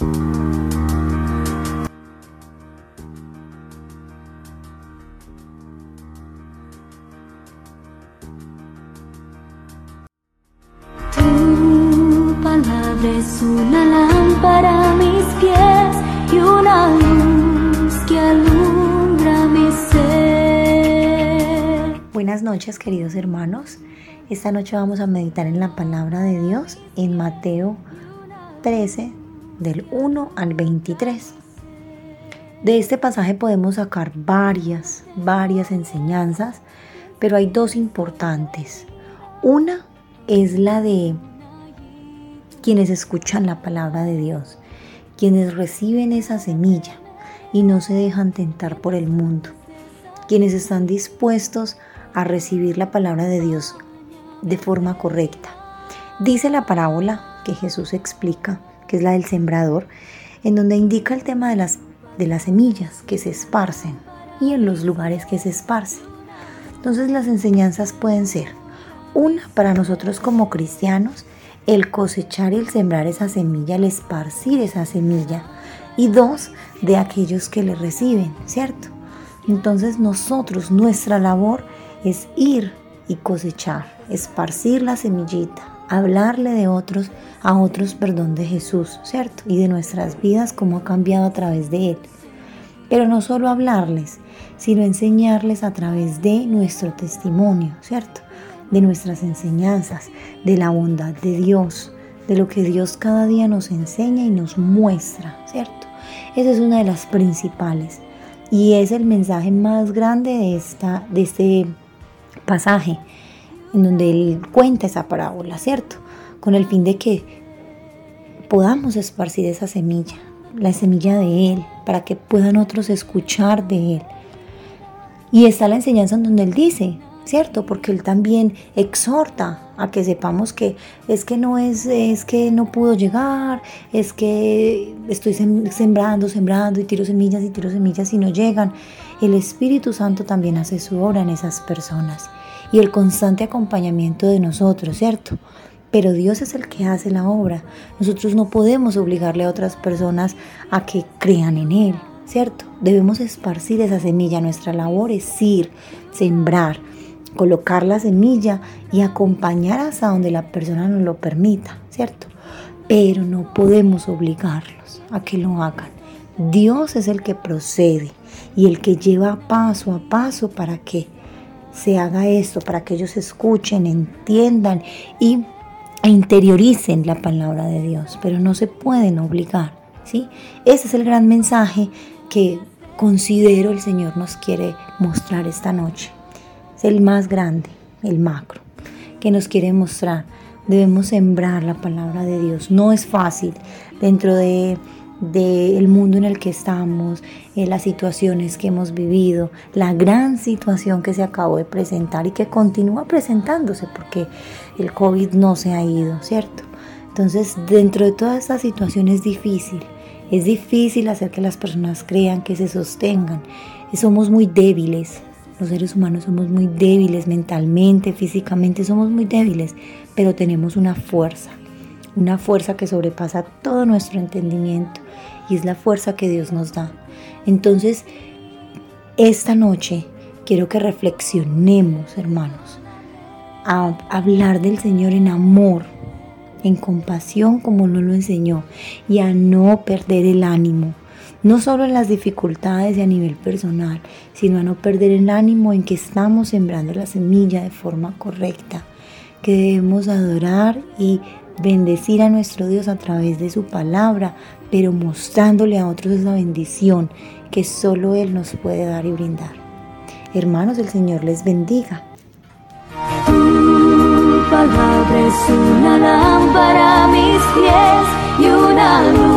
Palabra es una lámpara a mis pies y una luz que alumbra mi ser. Buenas noches queridos hermanos. Esta noche vamos a meditar en la palabra de Dios en Mateo 13 del 1 al 23. De este pasaje podemos sacar varias, varias enseñanzas, pero hay dos importantes. Una es la de quienes escuchan la palabra de Dios, quienes reciben esa semilla y no se dejan tentar por el mundo, quienes están dispuestos a recibir la palabra de Dios de forma correcta. Dice la parábola que Jesús explica, que es la del sembrador, en donde indica el tema de las, de las semillas que se esparcen y en los lugares que se esparcen. Entonces las enseñanzas pueden ser, una, para nosotros como cristianos, el cosechar y el sembrar esa semilla, el esparcir esa semilla. Y dos, de aquellos que le reciben, ¿cierto? Entonces nosotros, nuestra labor es ir y cosechar, esparcir la semillita, hablarle de otros, a otros, perdón, de Jesús, ¿cierto? Y de nuestras vidas, cómo ha cambiado a través de Él. Pero no solo hablarles, sino enseñarles a través de nuestro testimonio, ¿cierto? De nuestras enseñanzas, de la bondad de Dios, de lo que Dios cada día nos enseña y nos muestra, ¿cierto? Esa es una de las principales y es el mensaje más grande de, esta, de este pasaje en donde él cuenta esa parábola, ¿cierto? Con el fin de que podamos esparcir esa semilla, la semilla de Él, para que puedan otros escuchar de Él. Y está la enseñanza en donde Él dice, ¿cierto? Porque Él también exhorta a que sepamos que es que no es, es que no pudo llegar, es que estoy sembrando, sembrando y tiro semillas y tiro semillas y no llegan. El Espíritu Santo también hace su obra en esas personas y el constante acompañamiento de nosotros, ¿cierto? Pero Dios es el que hace la obra. Nosotros no podemos obligarle a otras personas a que crean en Él, ¿cierto? Debemos esparcir esa semilla. Nuestra labor es ir, sembrar, colocar la semilla y acompañar hasta donde la persona nos lo permita, ¿cierto? Pero no podemos obligarlos a que lo hagan. Dios es el que procede y el que lleva paso a paso para que se haga esto, para que ellos escuchen, entiendan y interioricen la palabra de Dios, pero no se pueden obligar, ¿sí? Ese es el gran mensaje que considero el Señor nos quiere mostrar esta noche. Es el más grande, el macro, que nos quiere mostrar. Debemos sembrar la palabra de Dios. No es fácil dentro de del mundo en el que estamos, en las situaciones que hemos vivido, la gran situación que se acabó de presentar y que continúa presentándose porque el COVID no se ha ido, ¿cierto? Entonces, dentro de toda esta situación es difícil, es difícil hacer que las personas crean, que se sostengan. Somos muy débiles, los seres humanos somos muy débiles mentalmente, físicamente, somos muy débiles, pero tenemos una fuerza una fuerza que sobrepasa todo nuestro entendimiento y es la fuerza que Dios nos da. Entonces, esta noche quiero que reflexionemos, hermanos, a hablar del Señor en amor, en compasión como nos lo enseñó y a no perder el ánimo, no solo en las dificultades y a nivel personal, sino a no perder el ánimo en que estamos sembrando la semilla de forma correcta, que debemos adorar y bendecir a nuestro Dios a través de su palabra, pero mostrándole a otros esa bendición que solo Él nos puede dar y brindar. Hermanos, el Señor les bendiga. Tu palabra es una lámpara a mis pies y una luz.